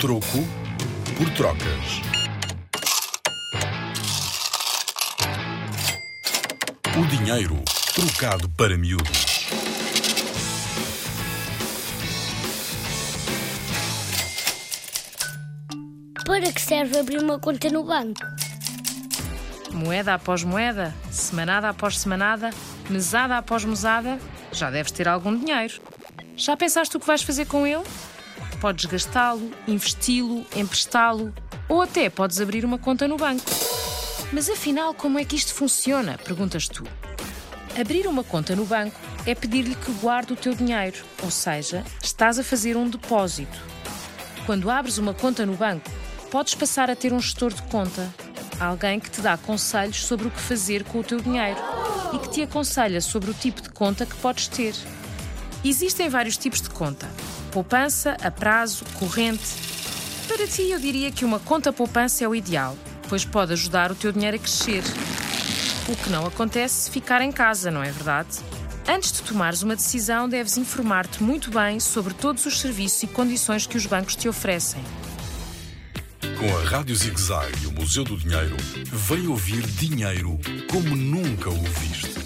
Troco por trocas. O dinheiro trocado para miúdos. Para que serve abrir uma conta no banco? Moeda após moeda, semanada após semanada, mesada após mesada, já deves ter algum dinheiro. Já pensaste o que vais fazer com ele? Podes gastá-lo, investi-lo, emprestá-lo ou até podes abrir uma conta no banco. Mas afinal, como é que isto funciona? Perguntas tu. Abrir uma conta no banco é pedir-lhe que guarde o teu dinheiro, ou seja, estás a fazer um depósito. Quando abres uma conta no banco, podes passar a ter um gestor de conta, alguém que te dá conselhos sobre o que fazer com o teu dinheiro e que te aconselha sobre o tipo de conta que podes ter. Existem vários tipos de conta: poupança, a prazo, corrente. Para ti, eu diria que uma conta poupança é o ideal, pois pode ajudar o teu dinheiro a crescer. O que não acontece se ficar em casa, não é verdade? Antes de tomares uma decisão, deves informar-te muito bem sobre todos os serviços e condições que os bancos te oferecem. Com a Rádio Zig Zag e o Museu do Dinheiro, vem ouvir dinheiro como nunca o viste.